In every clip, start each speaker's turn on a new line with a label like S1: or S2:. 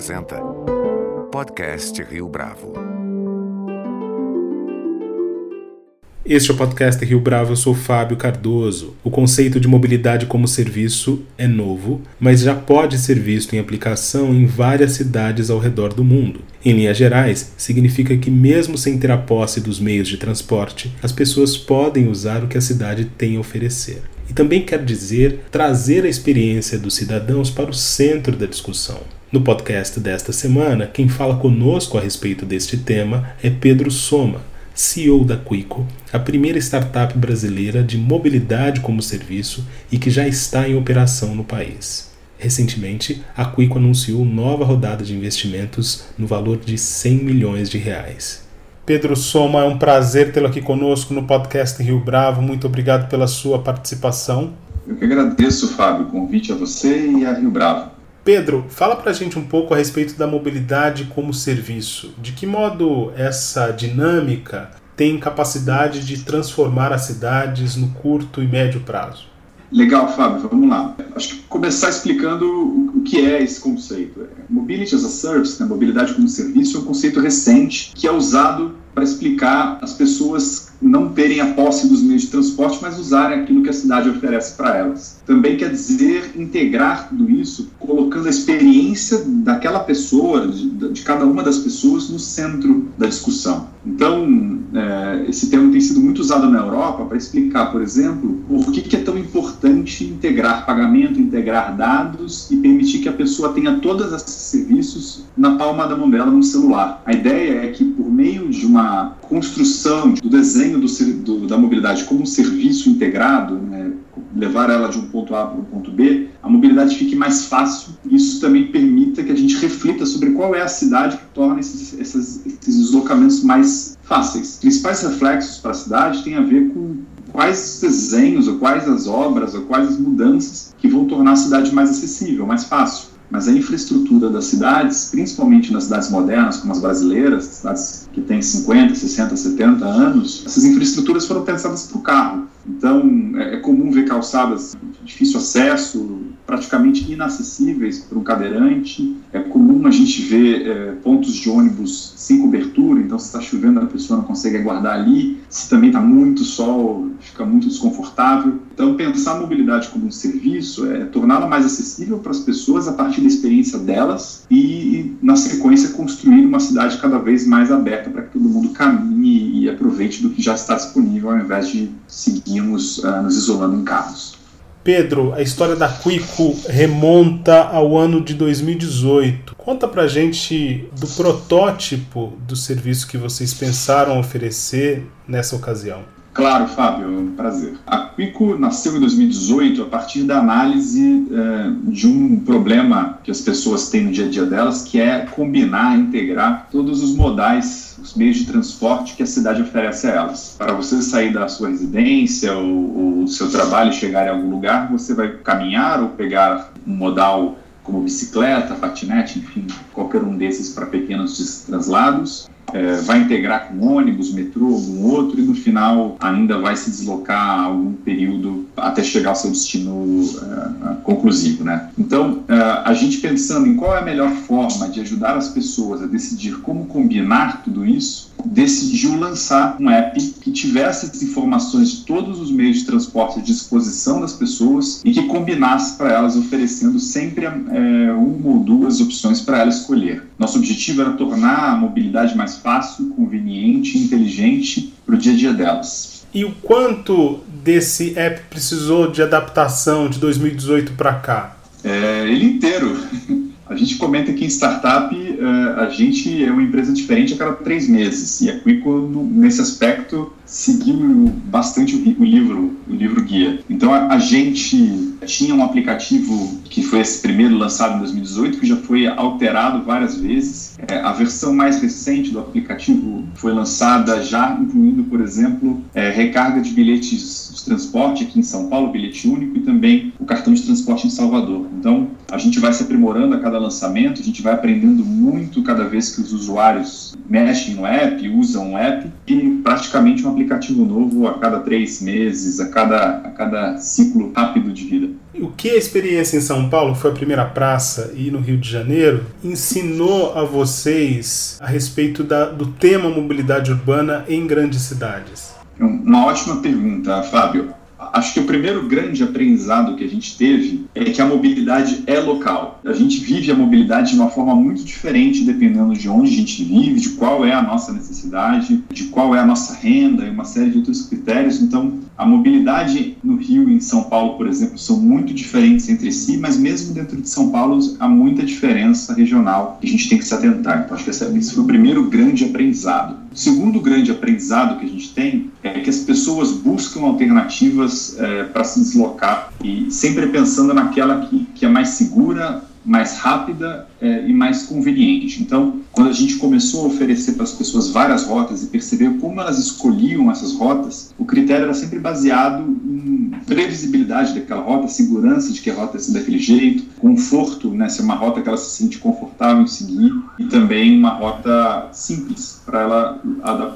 S1: apresenta Podcast Rio Bravo.
S2: Este é o podcast Rio Bravo, eu sou Fábio Cardoso. O conceito de mobilidade como serviço é novo, mas já pode ser visto em aplicação em várias cidades ao redor do mundo. Em linhas gerais, significa que, mesmo sem ter a posse dos meios de transporte, as pessoas podem usar o que a cidade tem a oferecer. E também quer dizer trazer a experiência dos cidadãos para o centro da discussão. No podcast desta semana, quem fala conosco a respeito deste tema é Pedro Soma, CEO da Quico, a primeira startup brasileira de mobilidade como serviço e que já está em operação no país. Recentemente, a Quico anunciou nova rodada de investimentos no valor de 100 milhões de reais. Pedro Soma, é um prazer tê-lo aqui conosco no podcast Rio Bravo. Muito obrigado pela sua participação.
S3: Eu que agradeço, Fábio, o convite a você e a Rio Bravo.
S2: Pedro, fala para a gente um pouco a respeito da mobilidade como serviço. De que modo essa dinâmica tem capacidade de transformar as cidades no curto e médio prazo?
S3: Legal, Fábio, vamos lá. Acho que começar explicando o que é esse conceito. Mobility as a Service, né, mobilidade como serviço, é um conceito recente que é usado para explicar as pessoas não terem a posse dos meios de transporte, mas usarem aquilo que a cidade oferece para elas. Também quer dizer integrar tudo isso, colocando a experiência daquela pessoa, de, de cada uma das pessoas, no centro da discussão. Então, é, esse termo tem sido muito usado na Europa para explicar, por exemplo, por que, que é tão importante integrar pagamento, integrar dados e permitir que a pessoa tenha todos esses serviços na palma da mão dela no celular. A ideia é que, por meio de uma construção do desenho do, do, da mobilidade como serviço integrado, né, levar ela de um ponto A para um ponto B, a mobilidade fique mais fácil. Isso também permita que a gente reflita sobre qual é a cidade que torna esses, esses, esses deslocamentos mais fáceis. Os principais reflexos para a cidade têm a ver com quais desenhos, ou quais as obras, ou quais as mudanças que vão tornar a cidade mais acessível, mais fácil mas a infraestrutura das cidades, principalmente nas cidades modernas, como as brasileiras, cidades que têm 50, 60, 70 anos, essas infraestruturas foram pensadas para o carro. Então, é, é comum ver calçadas de difícil acesso, praticamente inacessíveis para um cadeirante. É comum a gente ver é, pontos de ônibus sem cobertura, então se está chovendo a pessoa não consegue aguardar ali. Se também está muito sol, fica muito desconfortável. Então, pensar a mobilidade como um serviço é torná-la mais acessível para as pessoas a partir da experiência delas e, na sequência, construir uma cidade cada vez mais aberta para que todo mundo caminhe e aproveite do que já está disponível, ao invés de seguirmos uh, nos isolando em carros.
S2: Pedro, a história da Quico remonta ao ano de 2018. Conta pra gente do protótipo do serviço que vocês pensaram oferecer nessa ocasião.
S3: Claro, Fábio, é um prazer. A Quico nasceu em 2018 a partir da análise é, de um problema que as pessoas têm no dia a dia delas, que é combinar, integrar todos os modais, os meios de transporte que a cidade oferece a elas. Para você sair da sua residência ou, do seu trabalho e chegar em algum lugar, você vai caminhar ou pegar um modal como bicicleta, patinete, enfim, qualquer um desses para pequenos translados é, vai integrar com ônibus, metrô, algum outro, e no final ainda vai se deslocar algum período até chegar ao seu destino é, conclusivo. Né? Então, é, a gente pensando em qual é a melhor forma de ajudar as pessoas a decidir como combinar tudo isso, decidiu lançar um app que tivesse as informações de todos os meios de transporte à disposição das pessoas e que combinasse para elas, oferecendo sempre é, uma ou duas opções para ela escolher. Nosso objetivo era tornar a mobilidade mais fácil, conveniente inteligente para o dia a dia delas.
S2: E o quanto desse app precisou de adaptação de 2018 para cá?
S3: É, ele inteiro. A gente comenta que em startup uh, a gente é uma empresa diferente a cada três meses e a Quico nesse aspecto seguiu bastante o, livro, o livro guia. Então a, gente tinha um aplicativo que foi esse primeiro lançado em 2018 que já foi alterado várias vezes. É, a versão mais recente do aplicativo foi lançada já incluindo, por exemplo, é, recarga de bilhetes de transporte aqui em São Paulo, bilhete único e também o cartão de transporte em Salvador. Então a gente vai se aprimorando a cada lançamento, a gente vai aprendendo muito cada vez que os usuários mexem no app, usam o app e praticamente um aplicativo novo a cada três meses, a cada, a cada ciclo rápido de vida.
S2: O que a experiência em São Paulo, foi a primeira praça, e no Rio de Janeiro, ensinou a vocês a respeito da, do tema mobilidade urbana em grandes cidades?
S3: Uma ótima pergunta, Fábio acho que o primeiro grande aprendizado que a gente teve é que a mobilidade é local. A gente vive a mobilidade de uma forma muito diferente dependendo de onde a gente vive, de qual é a nossa necessidade, de qual é a nossa renda e uma série de outros critérios. Então, a mobilidade no Rio e em São Paulo, por exemplo, são muito diferentes entre si, mas mesmo dentro de São Paulo há muita diferença regional que a gente tem que se atentar. Então, acho que esse foi o primeiro grande aprendizado. O segundo grande aprendizado que a gente tem é que as pessoas buscam alternativas é, para se deslocar e sempre pensando naquela que, que é mais segura, mais rápida é, e mais conveniente. Então, quando a gente começou a oferecer para as pessoas várias rotas e perceber como elas escolhiam essas rotas, o critério era sempre baseado em previsibilidade daquela rota, segurança de que a rota ia ser daquele jeito, conforto, né, ser uma rota que ela se sente confortável em seguir e também uma rota simples para ela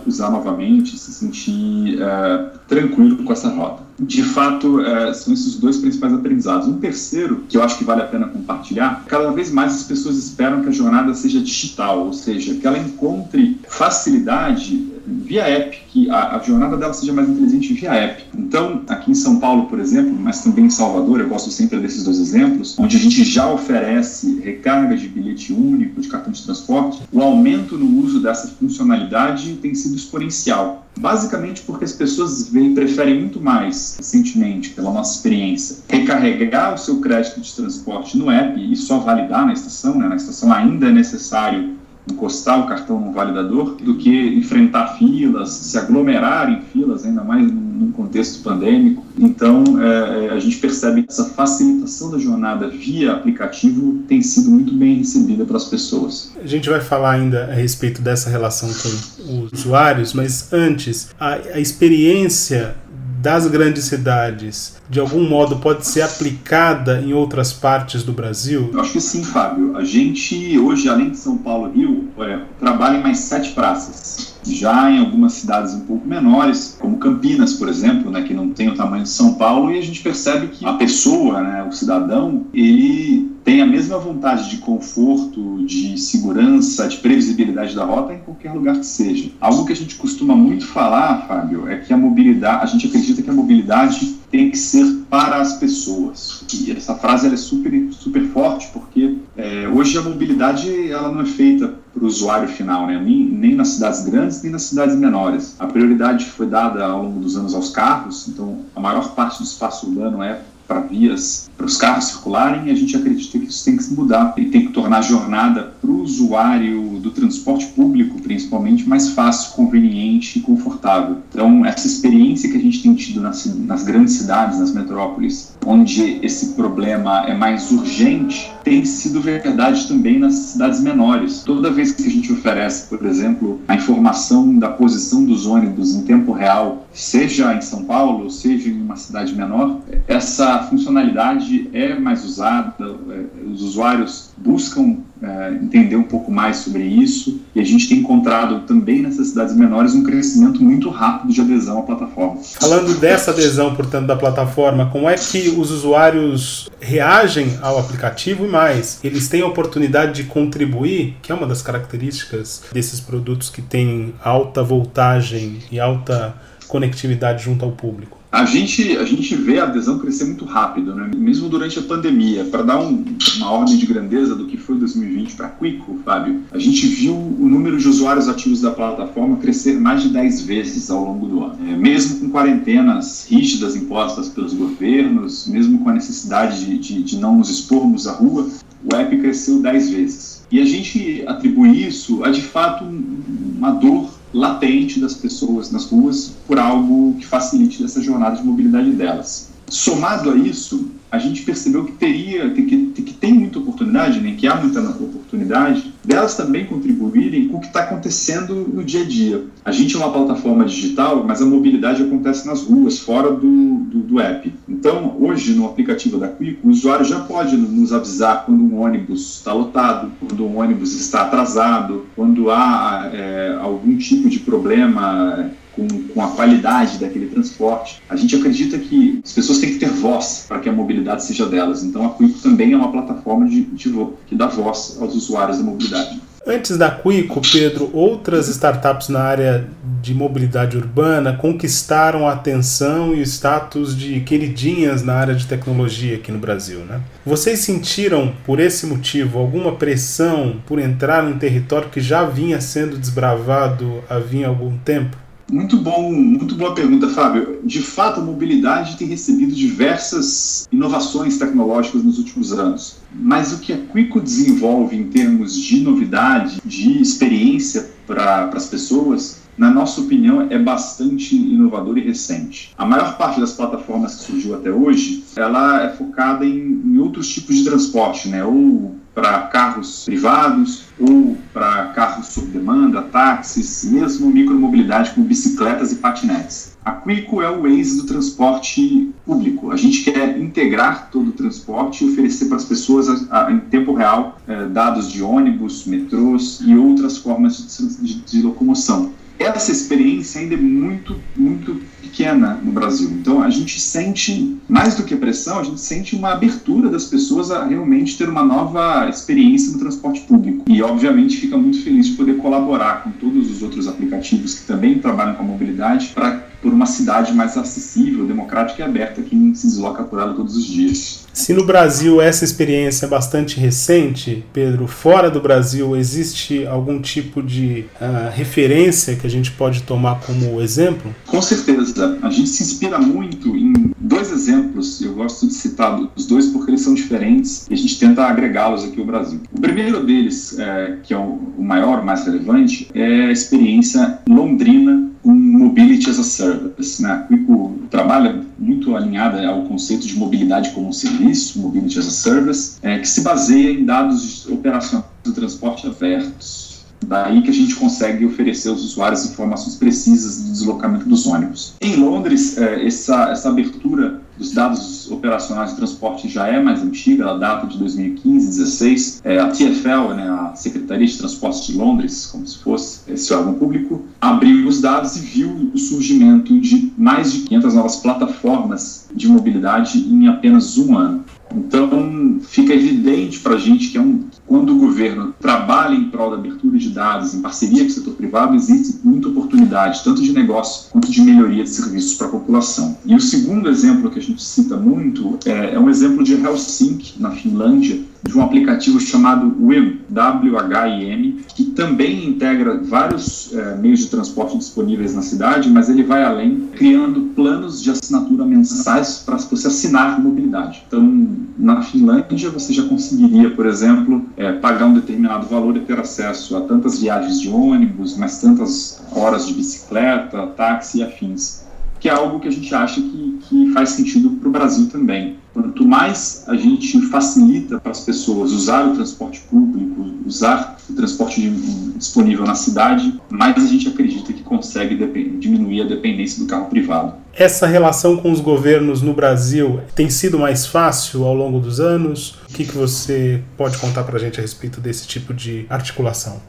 S3: usar novamente, se sentir é, tranquilo com essa rota. De fato, é, são esses dois principais aprendizados. Um terceiro, que eu acho que vale a pena compartilhar, cada vez mais as pessoas esperam que a jornada seja digital, ou seja, que ela encontre facilidade via app, que a, a, jornada dela seja mais inteligente via app. Então, aqui em São Paulo, por exemplo, mas também em Salvador, eu gosto sempre desses dois exemplos, onde a gente já oferece recarga de bilhete único, de cartão de transporte, o aumento no uso dessa funcionalidade tem sido exponencial. Basicamente porque as pessoas preferem muito mais, recentemente, pela nossa experiência, recarregar o seu crédito de transporte no app e só validar na estação, né? na estação ainda é necessário encostar o cartão no validador do que enfrentar filas, se aglomerar em filas, ainda mais num contexto pandêmico. Então, é, é, a gente percebe que essa facilitação da jornada via aplicativo tem sido muito bem recebida pelas pessoas.
S2: A gente vai falar ainda a respeito dessa relação com os usuários, mas antes, a, a experiência das grandes cidades, de algum modo, pode ser aplicada em outras partes do Brasil?
S3: Eu acho que sim, Fábio. A gente, hoje, além de São Paulo e Rio, é, trabalha em mais sete praças. Já em algumas cidades um pouco menores, como Campinas, por exemplo, né, que não tem o tamanho de São Paulo, e a gente percebe que a pessoa, né, o cidadão, ele tem a mesma vontade de conforto, de segurança, de previsibilidade da rota em qualquer lugar que seja. Algo que a gente costuma muito falar, Fábio, é que a mobilidade, a gente acredita que a mobilidade tem que ser para as pessoas. E essa frase é super, super forte porque é, hoje a mobilidade ela não é feita para o usuário final, né? nem, nem nas cidades grandes nem nas cidades menores. A prioridade foi dada ao longo dos anos aos carros, então a maior parte do espaço urbano é para vias, para os carros circularem, a gente acredita que isso tem que se mudar e tem que tornar a jornada para o usuário do transporte público, principalmente, mais fácil, conveniente e confortável. Então, essa experiência que a gente tem tido nas, nas grandes cidades, nas metrópoles, onde esse problema é mais urgente, tem sido verdade também nas cidades menores. Toda vez que a gente oferece, por exemplo, a informação da posição dos ônibus em tempo real, seja em São Paulo, seja em uma cidade menor, essa funcionalidade é mais usada, é, os usuários buscam é, entender um pouco mais sobre isso e a gente tem encontrado também nessas cidades menores um crescimento muito rápido de adesão à plataforma.
S2: Falando dessa adesão, portanto, da plataforma, como é que os usuários reagem ao aplicativo e mais? Eles têm a oportunidade de contribuir, que é uma das características desses produtos que têm alta voltagem e alta conectividade junto ao público.
S3: A gente, a gente vê a adesão crescer muito rápido, né? mesmo durante a pandemia. Para dar um, uma ordem de grandeza do que foi 2020 para Quico, Fábio, a gente viu o número de usuários ativos da plataforma crescer mais de 10 vezes ao longo do ano. É, mesmo com quarentenas rígidas impostas pelos governos, mesmo com a necessidade de, de, de não nos expormos à rua, o app cresceu 10 vezes. E a gente atribui isso a, de fato, uma dor latente das pessoas nas ruas por algo que facilite essa jornada de mobilidade delas. Somado a isso, a gente percebeu que teria, que, que tem muita oportunidade, né, que há muita oportunidade delas também contribuírem com o que está acontecendo no dia a dia. A gente é uma plataforma digital, mas a mobilidade acontece nas ruas, fora do, do, do app. Então, hoje, no aplicativo da Quico, o usuário já pode nos avisar quando um ônibus está lotado, quando um ônibus está atrasado, quando há é, algum tipo de problema com, com a qualidade daquele transporte. A gente acredita que as pessoas têm que ter voz para que a mobilidade seja delas. Então a Quico também é uma plataforma de, de, que dá voz aos usuários da mobilidade.
S2: Antes da Quico, Pedro, outras startups na área de mobilidade urbana conquistaram a atenção e o status de queridinhas na área de tecnologia aqui no Brasil, né? Vocês sentiram, por esse motivo, alguma pressão por entrar num território que já vinha sendo desbravado havia algum tempo?
S3: Muito bom, muito boa pergunta, Fábio. De fato, a mobilidade tem recebido diversas inovações tecnológicas nos últimos anos. Mas o que a Quico desenvolve em termos de novidade, de experiência para as pessoas, na nossa opinião, é bastante inovador e recente. A maior parte das plataformas que surgiu até hoje, ela é focada em, em outros tipos de transporte, né? Ou para carros privados, ou para carros sob demanda, táxis, mesmo micromobilidade com bicicletas e patinetes. A Quico é o Waze do transporte público. A gente quer integrar todo o transporte e oferecer para as pessoas a, a, em tempo real eh, dados de ônibus, metrôs e outras formas de, de, de locomoção essa experiência ainda é muito, muito pequena no Brasil. Então a gente sente, mais do que pressão, a gente sente uma abertura das pessoas a realmente ter uma nova experiência no transporte público. E obviamente fica muito feliz de poder colaborar com todos os outros aplicativos que também trabalham com a mobilidade para por uma cidade mais acessível, democrática e aberta quem se desloca por ela todos os dias.
S2: Se no Brasil essa experiência é bastante recente, Pedro, fora do Brasil existe algum tipo de uh, referência que a gente pode tomar como exemplo?
S3: Com certeza. A gente se inspira muito em dois exemplos. Eu gosto de citar os dois porque eles são diferentes e a gente tenta agregá-los aqui ao Brasil. O primeiro deles, é, que é o maior, mais relevante, é a experiência londrina com Mobility as a Service. Né? Quico trabalha muito alinhada ao conceito de mobilidade como um serviço, Mobility as a Service, é, que se baseia em dados operacionais do transporte abertos. Daí que a gente consegue oferecer aos usuários informações precisas do deslocamento dos ônibus. Em Londres, é, essa, essa abertura dos dados operacionais de transporte já é mais antiga, ela data de 2015, 16. É, a TfL, né, a Secretaria de Transportes de Londres, como se fosse esse órgão público, abriu os dados e viu o surgimento de mais de 500 novas plataformas de mobilidade em apenas um ano. Então, fica evidente para a gente que é um, quando o governo trabalha em prol da abertura de dados, em parceria com o setor privado, existe muita oportunidade, tanto de negócio quanto de melhoria de serviços para a população. E o segundo exemplo que a gente cita muito é, é um exemplo de Helsinki, na Finlândia, de um aplicativo chamado WIM, W-H-I-M, que também integra vários é, meios de transporte disponíveis na cidade, mas ele vai além, criando planos de assinatura mensais para você assinar mobilidade. Então, na Finlândia, você já conseguiria, por exemplo, é, pagar um determinado valor e ter acesso a tantas viagens de ônibus, mais tantas horas de bicicleta, táxi e afins que é algo que a gente acha que, que faz sentido para o Brasil também. Quanto mais a gente facilita para as pessoas usar o transporte público, usar o transporte disponível na cidade, mais a gente acredita que consegue diminuir a dependência do carro privado.
S2: Essa relação com os governos no Brasil tem sido mais fácil ao longo dos anos? O que, que você pode contar para a gente a respeito desse tipo de articulação?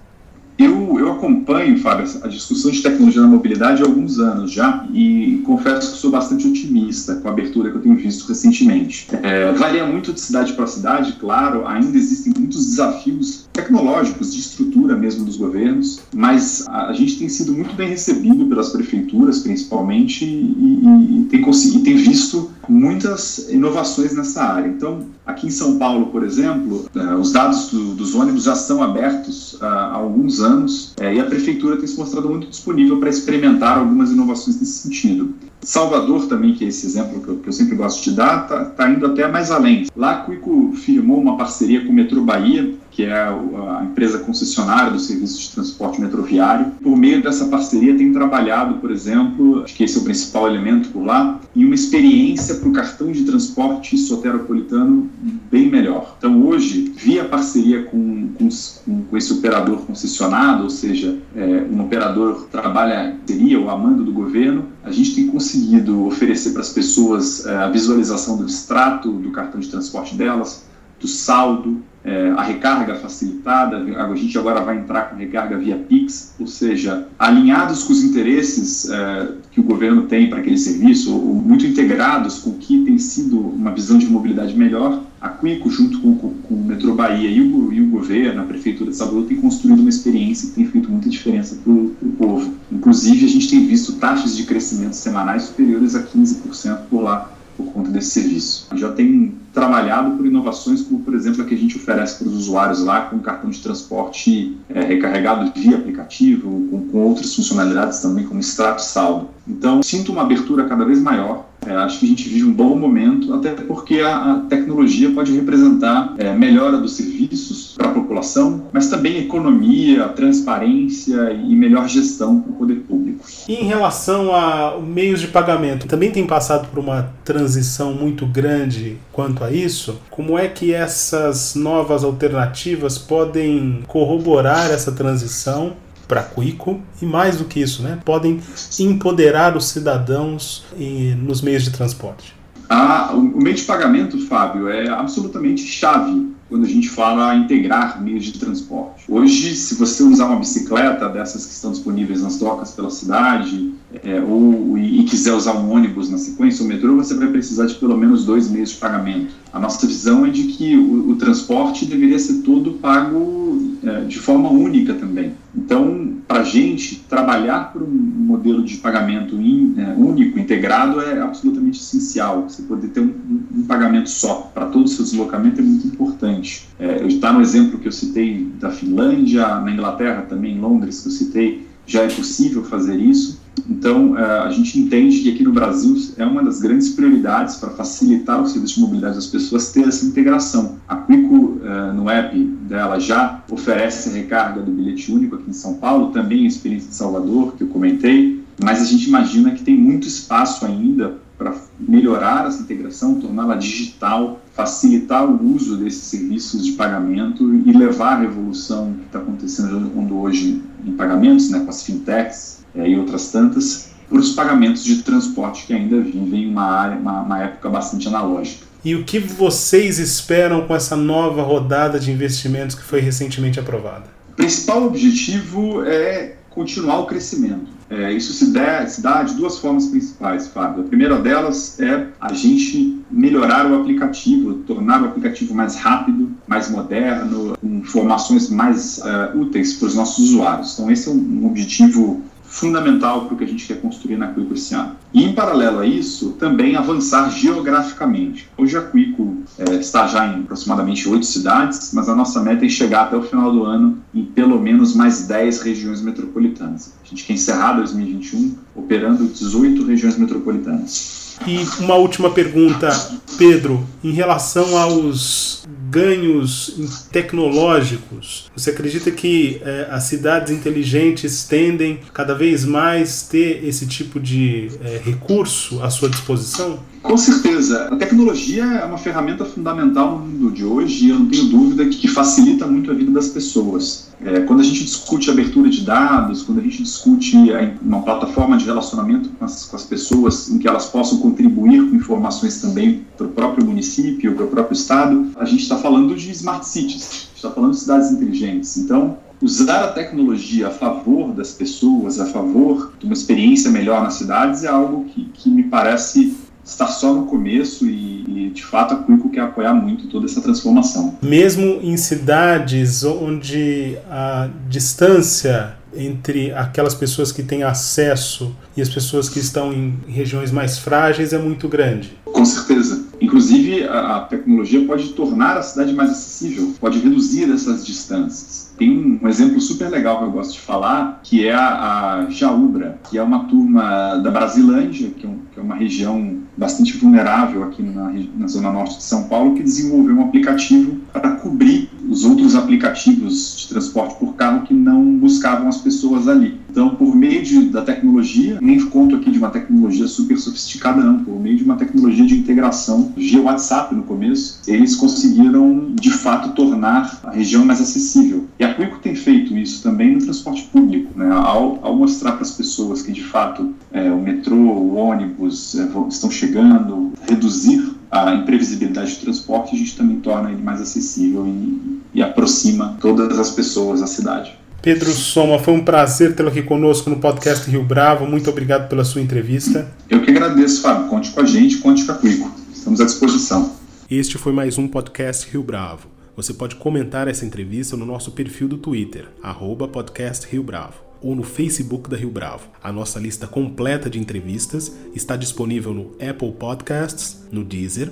S3: Eu, eu acompanho, Fábio, a discussão de tecnologia na mobilidade há alguns anos já e confesso que sou bastante otimista com a abertura que eu tenho visto recentemente. É, varia muito de cidade para cidade, claro, ainda existem muitos desafios tecnológicos, de estrutura mesmo dos governos, mas a, a gente tem sido muito bem recebido pelas prefeituras, principalmente, e, e, e tem, conseguido, tem visto muitas inovações nessa área. Então, aqui em São Paulo, por exemplo, uh, os dados do, dos ônibus já estão abertos há alguns anos uh, e a prefeitura tem se mostrado muito disponível para experimentar algumas inovações nesse sentido. Salvador também, que é esse exemplo que eu, que eu sempre gosto de dar, está tá indo até mais além. Lá, a Quico firmou uma parceria com o Metrô Bahia, que é a empresa concessionária do serviço de transporte metroviário. Por meio dessa parceria, tem trabalhado, por exemplo, acho que esse é o principal elemento por lá, em uma experiência para o cartão de transporte soteropolitano bem melhor. Então, hoje, via parceria com, com, com esse operador concessionado, ou seja, é, um operador trabalha, seria o amando do governo, a gente tem conseguido oferecer para as pessoas é, a visualização do extrato do cartão de transporte delas, do saldo, é, a recarga facilitada, a gente agora vai entrar com recarga via Pix, ou seja, alinhados com os interesses é, que o governo tem para aquele serviço, ou, muito integrados com o que tem sido uma visão de mobilidade melhor, a Quico, junto com, com, com o Metrô Bahia e o, e o, governo, a Prefeitura de Salvador, tem construído uma experiência que tem feito muita diferença para o povo. Inclusive, a gente tem visto taxas de crescimento semanais superiores a 15% por lá por conta desse serviço. Já tem trabalhado por inovações como, por exemplo, a que a gente oferece para os usuários lá com cartão de transporte é, recarregado via aplicativo, com, com outras funcionalidades também, como extrato saldo. Então, sinto uma abertura cada vez maior. É, acho que a gente vive um bom momento, até porque a, a tecnologia pode representar é, melhora dos serviços para a população, mas também economia, transparência e melhor gestão para o poder público.
S2: E em relação a meios de pagamento, também tem passado por uma transição muito grande quanto a isso? Como é que essas novas alternativas podem corroborar essa transição para Quico e mais do que isso, né, podem empoderar os cidadãos nos meios de transporte?
S3: Ah, o meio de pagamento, Fábio, é absolutamente chave quando a gente fala integrar meios de transporte. Hoje, se você usar uma bicicleta dessas que estão disponíveis nas docas pela cidade, é, ou e, quiser usar um ônibus na sequência, o metrô, você vai precisar de pelo menos dois meios de pagamento. A nossa visão é de que o, o transporte deveria ser todo pago de forma única também. Então, para a gente, trabalhar por um modelo de pagamento in, é, único, integrado, é absolutamente essencial. Você poder ter um, um pagamento só para todo o seu deslocamento é muito importante. É, está no exemplo que eu citei da Finlândia, na Inglaterra também, em Londres, que eu citei, já é possível fazer isso. Então, é, a gente entende que aqui no Brasil é uma das grandes prioridades para facilitar o serviço de mobilidade das pessoas ter essa integração. A Quico, é, no app dela, já oferece recarga do bilhete único aqui em São Paulo, também a experiência de Salvador, que eu comentei, mas a gente imagina que tem muito espaço ainda para melhorar essa integração, torná-la digital, facilitar o uso desses serviços de pagamento e levar a revolução que está acontecendo hoje em pagamentos, né, com as fintechs, é, e outras tantas, para os pagamentos de transporte que ainda vivem uma, área, uma, uma época bastante analógica.
S2: E o que vocês esperam com essa nova rodada de investimentos que foi recentemente aprovada?
S3: O principal objetivo é continuar o crescimento. É, isso se, der, se dá de duas formas principais, Fábio. A primeira delas é a gente melhorar o aplicativo, tornar o aplicativo mais rápido, mais moderno, com informações mais uh, úteis para os nossos usuários. Então, esse é um, objetivo fundamental para o que a gente quer construir na Quico esse ano. E, em paralelo a isso, também avançar geograficamente. Hoje a Quico é, está já em aproximadamente oito cidades, mas a nossa meta é chegar até o final do ano em pelo menos mais 10 regiões metropolitanas. A gente quer encerrar 2021 operando 18 regiões metropolitanas.
S2: E uma última pergunta, Pedro, em relação aos ganhos tecnológicos, você acredita que é, as cidades inteligentes tendem cada vez mais ter esse tipo de é, recurso à sua disposição?
S3: Com certeza. A tecnologia é uma ferramenta fundamental no mundo de hoje e eu não tenho dúvida que, facilita muito a vida das pessoas. É, quando a gente discute abertura de dados, quando a gente discute uma plataforma de relacionamento com as, com as pessoas em que elas possam contribuir com informações também para o próprio município, para o próprio estado, a gente está falando de smart cities, está falando de cidades inteligentes. Então, usar a tecnologia a favor das pessoas, a favor de uma experiência melhor nas cidades é algo que, que me parece está só no começo e, e, de fato a Quico quer apoiar muito toda essa transformação.
S2: Mesmo em cidades onde a distância entre aquelas pessoas que têm acesso e as pessoas que estão em regiões mais frágeis é muito grande.
S3: Com certeza. Inclusive, a, a tecnologia pode tornar a cidade mais acessível, pode reduzir essas distâncias. Tem um exemplo super legal que eu gosto de falar, que é a, a Jaúbra, que é uma turma da Brasilândia, que é, um, que é uma região bastante vulnerável aqui na, na, zona norte de São Paulo, que desenvolveu um aplicativo para cobrir os outros aplicativos de transporte por carro que não buscavam as pessoas ali. Então, por meio de, da tecnologia, nem conto aqui de uma tecnologia super sofisticada, não, por meio de uma tecnologia de integração via WhatsApp no começo, eles conseguiram de fato tornar a região mais acessível. E a Quico tem feito isso também no transporte público, né? ao, ao mostrar para as pessoas que de fato é, o metrô, o ônibus é, estão chegando, reduzir a imprevisibilidade de transporte, a gente também torna ele mais acessível e, e aproxima todas as pessoas da cidade.
S2: Pedro Soma, foi um prazer tê-lo aqui conosco no podcast Rio Bravo. Muito obrigado pela sua entrevista.
S3: Eu que agradeço, Fábio. Conte com a gente, conte com a Quico. Estamos à disposição.
S2: Este foi mais um podcast Rio Bravo. Você pode comentar essa entrevista no nosso perfil do Twitter, arroba podcast Rio Bravo, ou no Facebook da Rio Bravo. A nossa lista completa de entrevistas está disponível no Apple Podcasts, no Deezer,